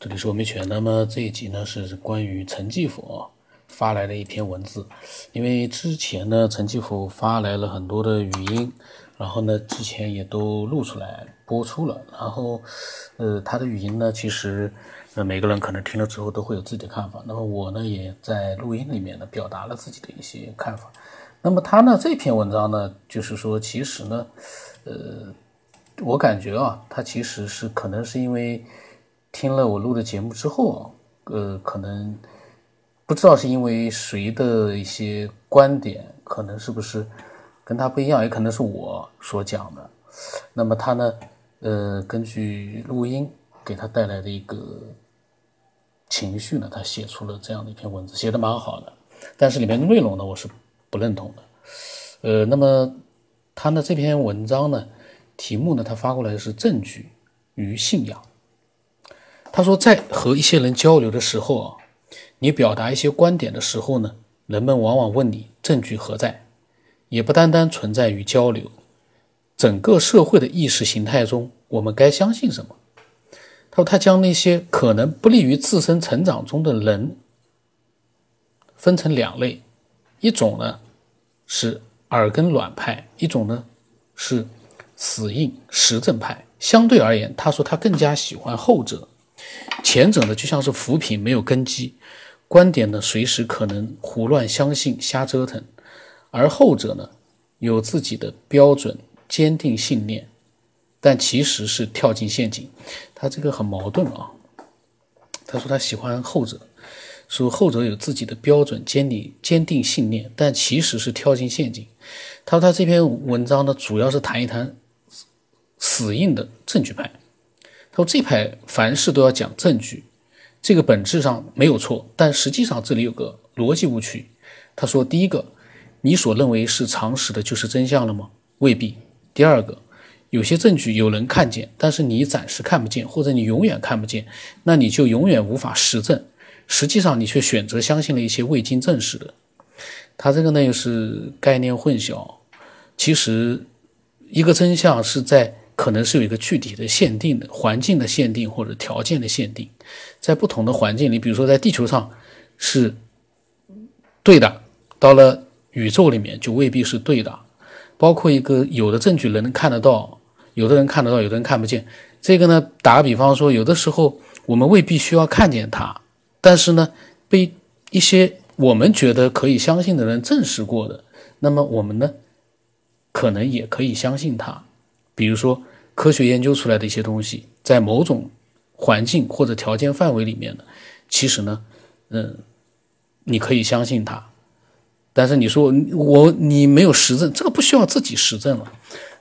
这里是我没权。那么这一集呢是关于陈继福发来的一篇文字，因为之前呢陈继福发来了很多的语音，然后呢之前也都录出来播出了，然后呃他的语音呢其实呃每个人可能听了之后都会有自己的看法，那么我呢也在录音里面呢表达了自己的一些看法。那么他呢这篇文章呢就是说其实呢呃我感觉啊他其实是可能是因为。听了我录的节目之后，呃，可能不知道是因为谁的一些观点，可能是不是跟他不一样，也可能是我所讲的。那么他呢，呃，根据录音给他带来的一个情绪呢，他写出了这样的一篇文字，写的蛮好的。但是里面的内容呢，我是不认同的。呃，那么他的这篇文章呢，题目呢，他发过来是证据与信仰。他说，在和一些人交流的时候啊，你表达一些观点的时候呢，人们往往问你证据何在，也不单单存在于交流。整个社会的意识形态中，我们该相信什么？他说，他将那些可能不利于自身成长中的人分成两类，一种呢是耳根软派，一种呢是死硬实证派。相对而言，他说他更加喜欢后者。前者呢，就像是浮萍，没有根基，观点呢随时可能胡乱相信、瞎折腾；而后者呢，有自己的标准、坚定信念，但其实是跳进陷阱。他这个很矛盾啊。他说他喜欢后者，说后者有自己的标准、坚定、坚定信念，但其实是跳进陷阱。他说他这篇文章呢，主要是谈一谈死硬的证据派。说这派凡事都要讲证据，这个本质上没有错，但实际上这里有个逻辑误区。他说，第一个，你所认为是常识的，就是真相了吗？未必。第二个，有些证据有人看见，但是你暂时看不见，或者你永远看不见，那你就永远无法实证。实际上，你却选择相信了一些未经证实的。他这个呢，又是概念混淆。其实，一个真相是在。可能是有一个具体的限定的环境的限定或者条件的限定，在不同的环境里，比如说在地球上是对的，到了宇宙里面就未必是对的。包括一个有的证据人能看得到，有的人看得到，有的人看不见。这个呢，打个比方说，有的时候我们未必需要看见它，但是呢，被一些我们觉得可以相信的人证实过的，那么我们呢，可能也可以相信它。比如说，科学研究出来的一些东西，在某种环境或者条件范围里面呢，其实呢，嗯，你可以相信它。但是你说我你没有实证，这个不需要自己实证了。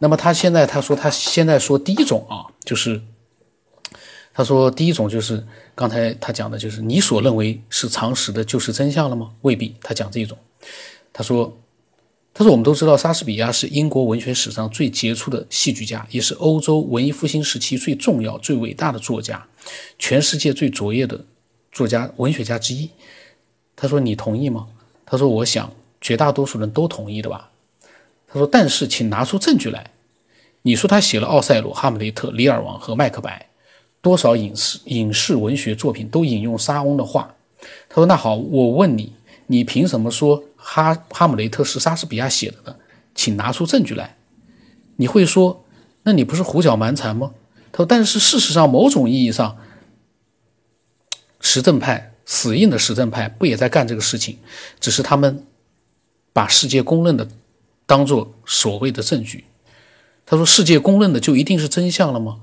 那么他现在他说他现在说第一种啊，就是他说第一种就是刚才他讲的就是你所认为是常识的，就是真相了吗？未必。他讲这一种，他说。他说：“我们都知道，莎士比亚是英国文学史上最杰出的戏剧家，也是欧洲文艺复兴时期最重要、最伟大的作家，全世界最卓越的作家、文学家之一。”他说：“你同意吗？”他说：“我想绝大多数人都同意的吧。”他说：“但是，请拿出证据来。你说他写了《奥赛罗》《哈姆雷特》《李尔王》和《麦克白》，多少影视影视文学作品都引用莎翁的话。”他说：“那好，我问你，你凭什么说？”哈哈姆雷特是莎士比亚写的呢，请拿出证据来。你会说，那你不是胡搅蛮缠吗？他说，但是事实上，某种意义上，实证派死硬的实证派不也在干这个事情？只是他们把世界公认的当做所谓的证据。他说，世界公认的就一定是真相了吗？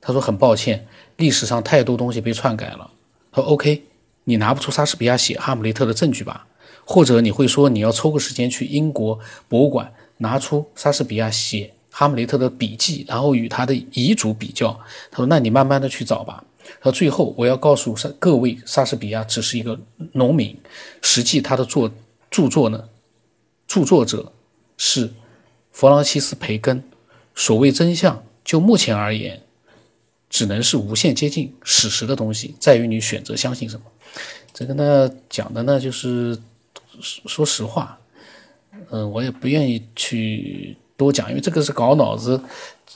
他说，很抱歉，历史上太多东西被篡改了。他说，OK，你拿不出莎士比亚写哈姆雷特的证据吧？或者你会说你要抽个时间去英国博物馆拿出莎士比亚写《哈姆雷特》的笔记，然后与他的遗嘱比较。他说：“那你慢慢的去找吧。”他说：“最后我要告诉各位，莎士比亚只是一个农民，实际他的作著作呢，著作者是弗朗西斯·培根。所谓真相，就目前而言，只能是无限接近史实的东西，在于你选择相信什么。这个呢，讲的呢就是。说实话，嗯，我也不愿意去多讲，因为这个是搞脑子，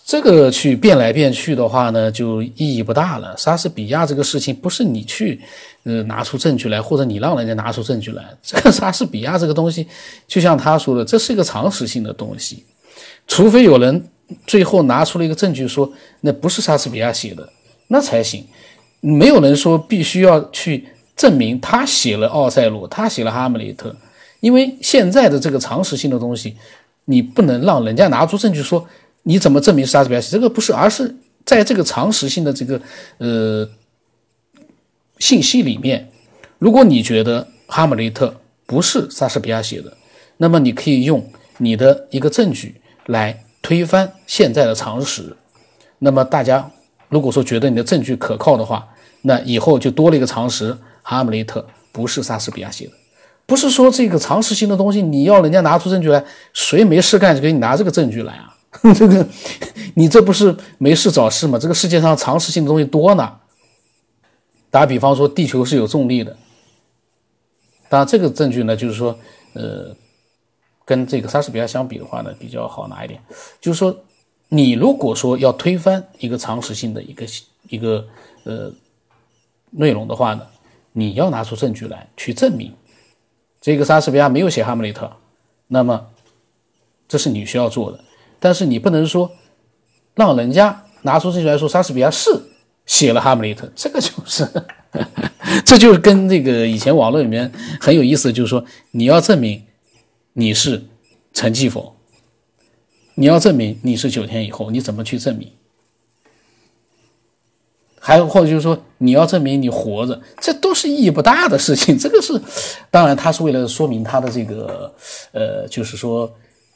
这个去变来变去的话呢，就意义不大了。莎士比亚这个事情不是你去，呃，拿出证据来，或者你让人家拿出证据来。这个莎士比亚这个东西，就像他说的，这是一个常识性的东西，除非有人最后拿出了一个证据说那不是莎士比亚写的，那才行。没有人说必须要去证明他写了《奥赛罗》，他写了《哈姆雷特》，因为现在的这个常识性的东西。你不能让人家拿出证据说你怎么证明莎士比亚写这个不是，而是在这个常识性的这个呃信息里面，如果你觉得《哈姆雷特》不是莎士比亚写的，那么你可以用你的一个证据来推翻现在的常识。那么大家如果说觉得你的证据可靠的话，那以后就多了一个常识：《哈姆雷特》不是莎士比亚写的。不是说这个常识性的东西，你要人家拿出证据来，谁没事干就给你拿这个证据来啊？这个你这不是没事找事吗？这个世界上常识性的东西多呢。打比方说，地球是有重力的。当然，这个证据呢，就是说，呃，跟这个莎士比亚相比的话呢，比较好拿一点。就是说，你如果说要推翻一个常识性的一个一个呃内容的话呢，你要拿出证据来去证明。这个莎士比亚没有写《哈姆雷特》，那么这是你需要做的。但是你不能说让人家拿出证据来说莎士比亚是写了《哈姆雷特》，这个就是，这就是跟那个以前网络里面很有意思，就是说你要证明你是陈继否，你要证明你是九天以后，你怎么去证明？还有或者就是说，你要证明你活着，这都是意义不大的事情。这个是，当然他是为了说明他的这个，呃，就是说，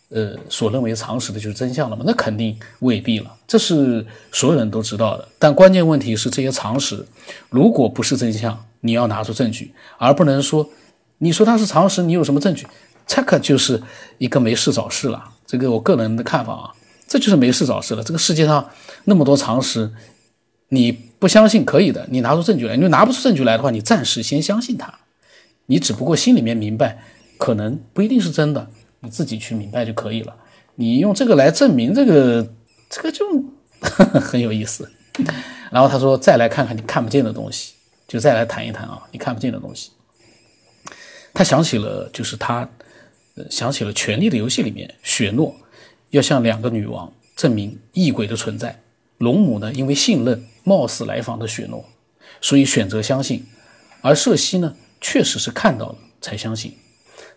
呃，所认为常识的就是真相了嘛？那肯定未必了，这是所有人都知道的。但关键问题是，这些常识如果不是真相，你要拿出证据，而不能说你说它是常识，你有什么证据？这可就是一个没事找事了。这个我个人的看法啊，这就是没事找事了。这个世界上那么多常识。你不相信可以的，你拿出证据来。你拿不出证据来的话，你暂时先相信他。你只不过心里面明白，可能不一定是真的，你自己去明白就可以了。你用这个来证明这个，这个就 很有意思。然后他说，再来看看你看不见的东西，就再来谈一谈啊，你看不见的东西。他想起了，就是他想起了《权力的游戏》里面，雪诺要向两个女王证明异鬼的存在。龙母呢，因为信任冒死来访的雪诺，所以选择相信；而瑟西呢，确实是看到了才相信。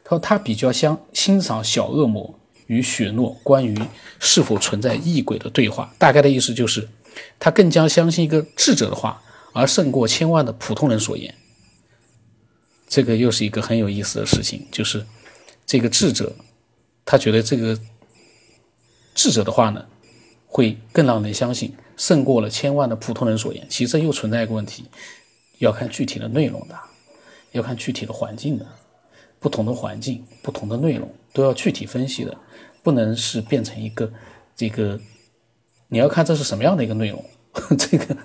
他说他比较相欣赏小恶魔与雪诺关于是否存在异鬼的对话，大概的意思就是，他更加相信一个智者的话，而胜过千万的普通人所言。这个又是一个很有意思的事情，就是这个智者，他觉得这个智者的话呢。会更让人相信，胜过了千万的普通人所言。其实又存在一个问题，要看具体的内容的，要看具体的环境的，不同的环境、不同的内容都要具体分析的，不能是变成一个这个。你要看这是什么样的一个内容，这个，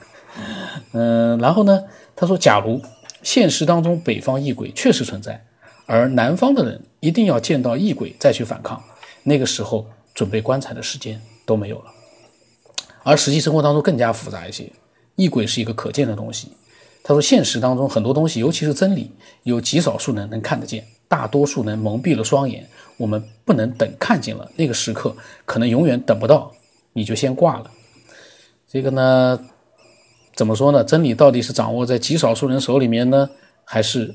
嗯，然后呢，他说，假如现实当中北方异鬼确实存在，而南方的人一定要见到异鬼再去反抗，那个时候准备棺材的时间都没有了。而实际生活当中更加复杂一些，异鬼是一个可见的东西。他说，现实当中很多东西，尤其是真理，有极少数人能看得见，大多数人蒙蔽了双眼。我们不能等看见了那个时刻，可能永远等不到，你就先挂了。这个呢，怎么说呢？真理到底是掌握在极少数人手里面呢，还是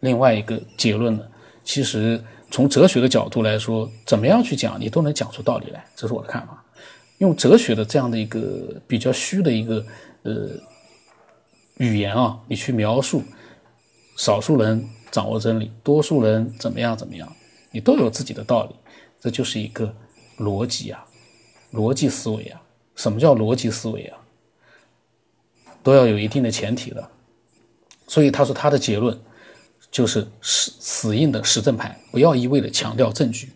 另外一个结论呢？其实从哲学的角度来说，怎么样去讲，你都能讲出道理来。这是我的看法。用哲学的这样的一个比较虚的一个呃语言啊，你去描述少数人掌握真理，多数人怎么样怎么样，你都有自己的道理，这就是一个逻辑啊，逻辑思维啊。什么叫逻辑思维啊？都要有一定的前提的。所以他说他的结论就是死死硬的实证派，不要一味的强调证据，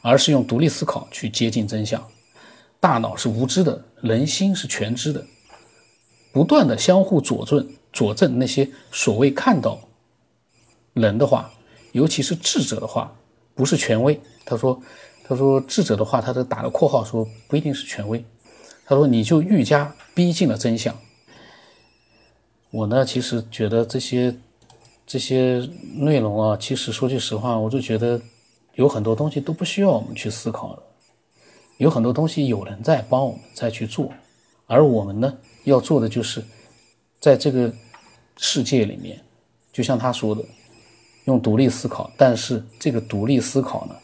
而是用独立思考去接近真相。大脑是无知的，人心是全知的，不断的相互佐证，佐证那些所谓看到人的话，尤其是智者的话，不是权威。他说，他说智者的话，他都打了括号说不一定是权威。他说你就愈加逼近了真相。我呢，其实觉得这些这些内容啊，其实说句实话，我就觉得有很多东西都不需要我们去思考了，有很多东西有人在帮我们再去做，而我们呢要做的就是在这个世界里面，就像他说的，用独立思考，但是这个独立思考呢。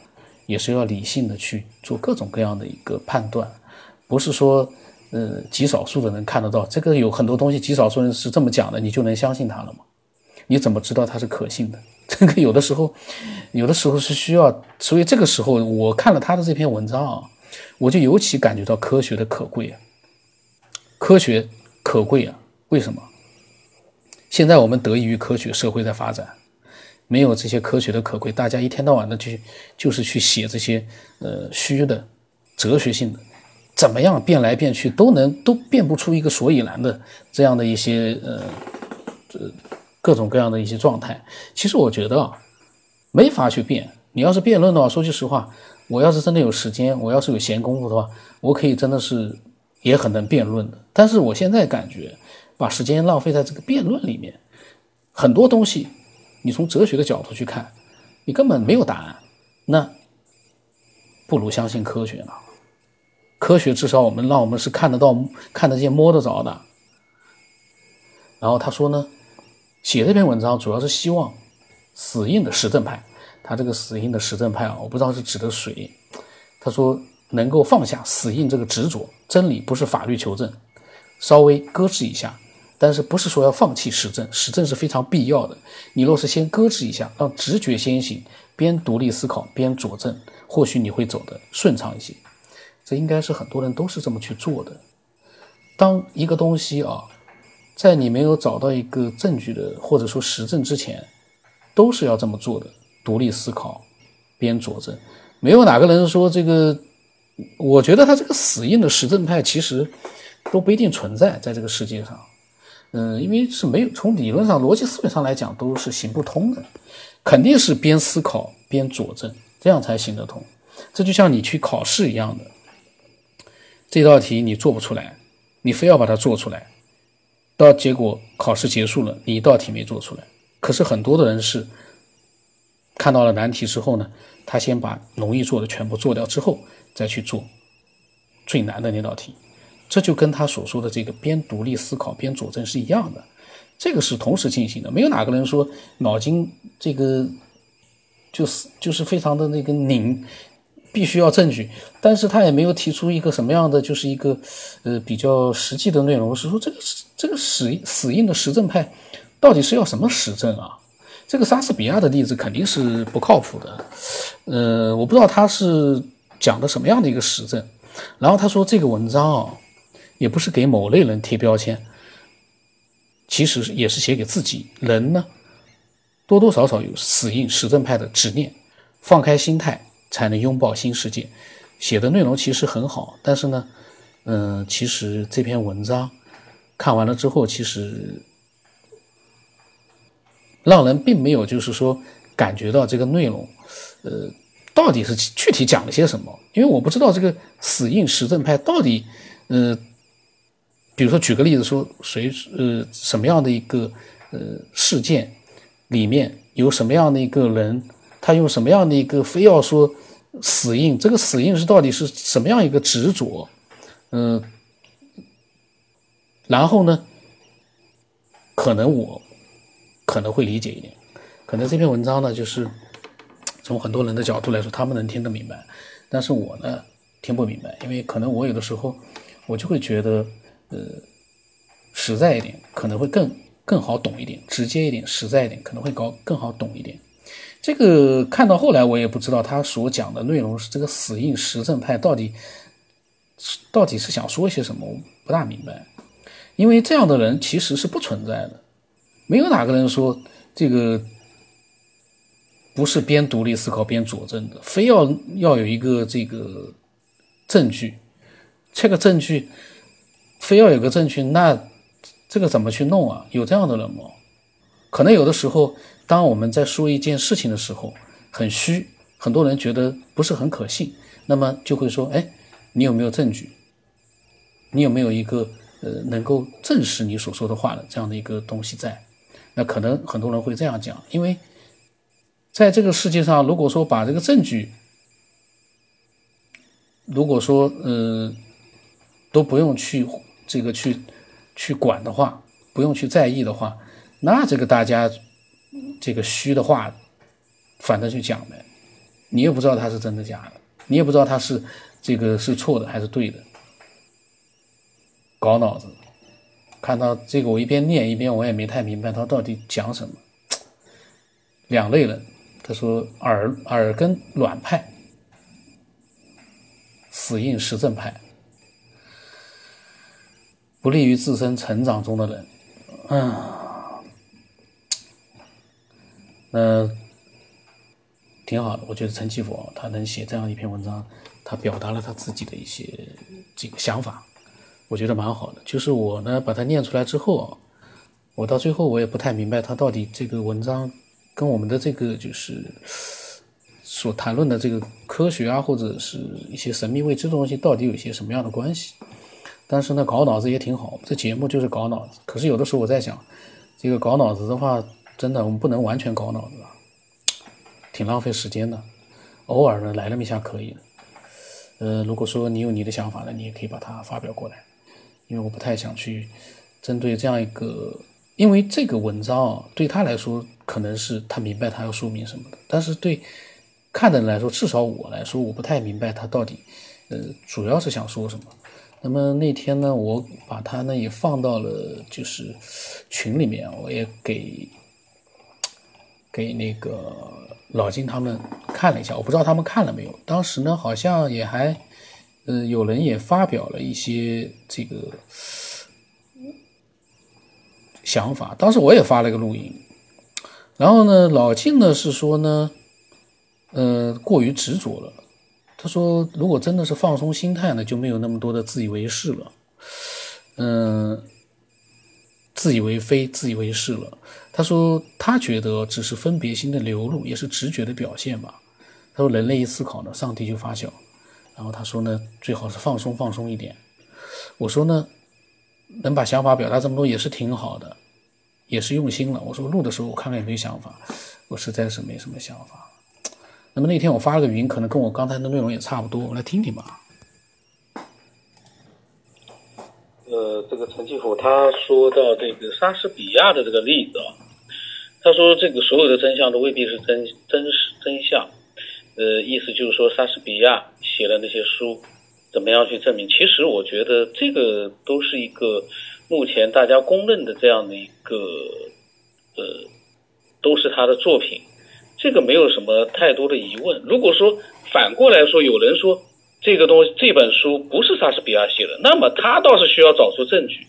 也是要理性的去做各种各样的一个判断，不是说，呃，极少数的人看得到这个有很多东西，极少数人是这么讲的，你就能相信他了吗？你怎么知道他是可信的？这个有的时候，有的时候是需要，所以这个时候我看了他的这篇文章啊，我就尤其感觉到科学的可贵啊，科学可贵啊，为什么？现在我们得益于科学，社会在发展。没有这些科学的可贵，大家一天到晚的去就是去写这些呃虚的哲学性的，怎么样变来变去都能都变不出一个所以然的这样的一些呃这各种各样的一些状态。其实我觉得啊，没法去变。你要是辩论的话，说句实话，我要是真的有时间，我要是有闲工夫的话，我可以真的是也很能辩论的。但是我现在感觉把时间浪费在这个辩论里面，很多东西。你从哲学的角度去看，你根本没有答案，那不如相信科学呢。科学至少我们让我们是看得到、看得见、摸得着的。然后他说呢，写这篇文章主要是希望死硬的实证派，他这个死硬的实证派啊，我不知道是指的谁。他说能够放下死硬这个执着，真理不是法律求证，稍微搁置一下。但是不是说要放弃实证？实证是非常必要的。你若是先搁置一下，让直觉先行，边独立思考边佐证，或许你会走得顺畅一些。这应该是很多人都是这么去做的。当一个东西啊，在你没有找到一个证据的或者说实证之前，都是要这么做的。独立思考，边佐证，没有哪个人说这个。我觉得他这个死硬的实证派其实都不一定存在在这个世界上。嗯，因为是没有从理论上、逻辑思维上来讲都是行不通的，肯定是边思考边佐证，这样才行得通。这就像你去考试一样的，这道题你做不出来，你非要把它做出来，到结果考试结束了，你一道题没做出来。可是很多的人是看到了难题之后呢，他先把容易做的全部做掉之后，再去做最难的那道题。这就跟他所说的这个边独立思考边佐证是一样的，这个是同时进行的。没有哪个人说脑筋这个就是就是非常的那个拧，必须要证据。但是他也没有提出一个什么样的就是一个呃比较实际的内容，是说这个这个死死硬的实证派到底是要什么实证啊？这个莎士比亚的例子肯定是不靠谱的。呃，我不知道他是讲的什么样的一个实证。然后他说这个文章啊。也不是给某类人贴标签，其实也是写给自己。人呢，多多少少有死硬实证派的执念，放开心态才能拥抱新世界。写的内容其实很好，但是呢，嗯，其实这篇文章看完了之后，其实让人并没有就是说感觉到这个内容，呃，到底是具体讲了些什么？因为我不知道这个死硬实证派到底，呃。比如说，举个例子说，谁呃什么样的一个呃事件里面有什么样的一个人，他用什么样的一个非要说死硬，这个死硬是到底是什么样一个执着？嗯，然后呢，可能我可能会理解一点，可能这篇文章呢，就是从很多人的角度来说，他们能听得明白，但是我呢听不明白，因为可能我有的时候我就会觉得。呃，实在一点可能会更更好懂一点，直接一点，实在一点可能会高更好懂一点。这个看到后来我也不知道他所讲的内容是这个死硬实证派到底到底是想说些什么，我不大明白。因为这样的人其实是不存在的，没有哪个人说这个不是边独立思考边佐证的，非要要有一个这个证据，这个证据。非要有个证据，那这个怎么去弄啊？有这样的人吗？可能有的时候，当我们在说一件事情的时候，很虚，很多人觉得不是很可信，那么就会说，哎，你有没有证据？你有没有一个呃能够证实你所说的话的这样的一个东西在？那可能很多人会这样讲，因为在这个世界上，如果说把这个证据，如果说呃都不用去这个去去管的话，不用去在意的话，那这个大家这个虚的话，反正去讲呗，你也不知道他是真的假的，你也不知道他是这个是错的还是对的，搞脑子。看到这个，我一边念一边我也没太明白他到底讲什么。两类人，他说耳耳根软派，死硬实证派，不利于自身成长中的人，嗯，那挺好的。我觉得陈继佛他能写这样一篇文章，他表达了他自己的一些这个想法。我觉得蛮好的，就是我呢把它念出来之后啊，我到最后我也不太明白他到底这个文章跟我们的这个就是所谈论的这个科学啊，或者是一些神秘未知的东西到底有些什么样的关系。但是呢，搞脑子也挺好，这节目就是搞脑子。可是有的时候我在想，这个搞脑子的话，真的我们不能完全搞脑子，挺浪费时间的。偶尔呢来那么一下可以。呃，如果说你有你的想法呢，你也可以把它发表过来。因为我不太想去针对这样一个，因为这个文章啊，对他来说可能是他明白他要说明什么的，但是对看的人来说，至少我来说，我不太明白他到底呃主要是想说什么。那么那天呢，我把他呢也放到了就是群里面，我也给给那个老金他们看了一下，我不知道他们看了没有。当时呢，好像也还。呃，有人也发表了一些这个想法，当时我也发了一个录音。然后呢，老静呢是说呢，呃，过于执着了。他说，如果真的是放松心态呢，就没有那么多的自以为是了，嗯，自以为非、自以为是了。他说，他觉得只是分别心的流露，也是直觉的表现吧。他说，人类一思考呢，上帝就发笑。然后他说呢，最好是放松放松一点。我说呢，能把想法表达这么多也是挺好的，也是用心了。我说录的时候我看看有没有想法，我实在是没什么想法。那么那天我发了个语音，可能跟我刚才的内容也差不多，我来听听吧。呃，这个陈继福他说到这个莎士比亚的这个例子啊，他说这个所有的真相都未必是真真实真相。呃，意思就是说，莎士比亚写的那些书，怎么样去证明？其实我觉得这个都是一个目前大家公认的这样的一个，呃，都是他的作品，这个没有什么太多的疑问。如果说反过来说，有人说这个东西这本书不是莎士比亚写的，那么他倒是需要找出证据。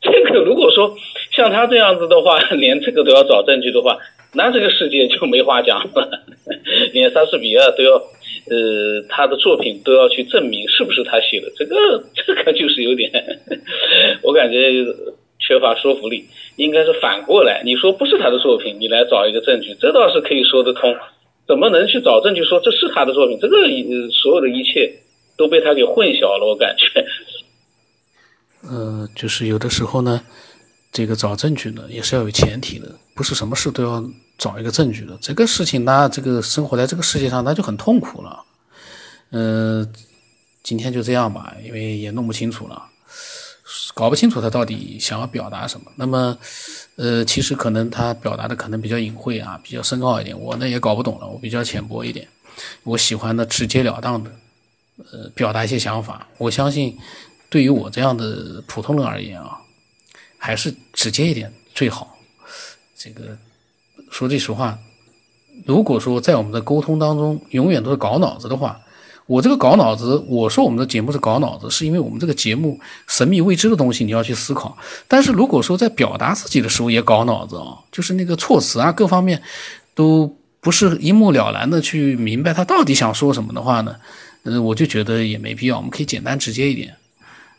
这个如果说像他这样子的话，连这个都要找证据的话。那这个世界就没话讲了，连莎士比亚都要，呃，他的作品都要去证明是不是他写的，这个这个就是有点，我感觉缺乏说服力。应该是反过来，你说不是他的作品，你来找一个证据，这倒是可以说得通。怎么能去找证据说这是他的作品？这个所有的一切都被他给混淆了，我感觉。呃，就是有的时候呢。这个找证据呢，也是要有前提的，不是什么事都要找一个证据的。这个事情，那这个生活在这个世界上，那就很痛苦了。嗯，今天就这样吧，因为也弄不清楚了，搞不清楚他到底想要表达什么。那么，呃，其实可能他表达的可能比较隐晦啊，比较深奥一点，我呢也搞不懂了，我比较浅薄一点。我喜欢的直截了当的，呃，表达一些想法。我相信，对于我这样的普通人而言啊。还是直接一点最好。这个说句实话，如果说在我们的沟通当中永远都是搞脑子的话，我这个搞脑子，我说我们的节目是搞脑子，是因为我们这个节目神秘未知的东西你要去思考。但是如果说在表达自己的时候也搞脑子啊，就是那个措辞啊各方面都不是一目了然的去明白他到底想说什么的话呢，嗯，我就觉得也没必要。我们可以简单直接一点，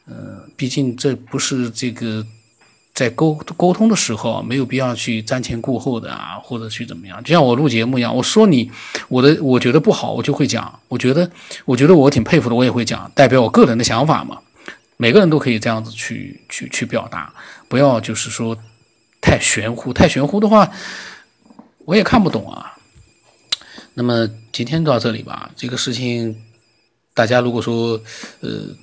嗯，毕竟这不是这个。在沟沟通的时候，没有必要去瞻前顾后的啊，或者去怎么样。就像我录节目一样，我说你我的我觉得不好，我就会讲。我觉得我觉得我挺佩服的，我也会讲，代表我个人的想法嘛。每个人都可以这样子去去去表达，不要就是说太玄乎，太玄乎的话，我也看不懂啊。那么今天到这里吧，这个事情大家如果说呃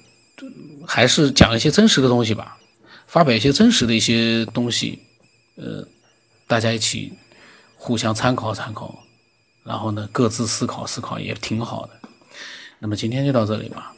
还是讲一些真实的东西吧。发表一些真实的一些东西，呃，大家一起互相参考参考，然后呢，各自思考思考也挺好的。那么今天就到这里吧。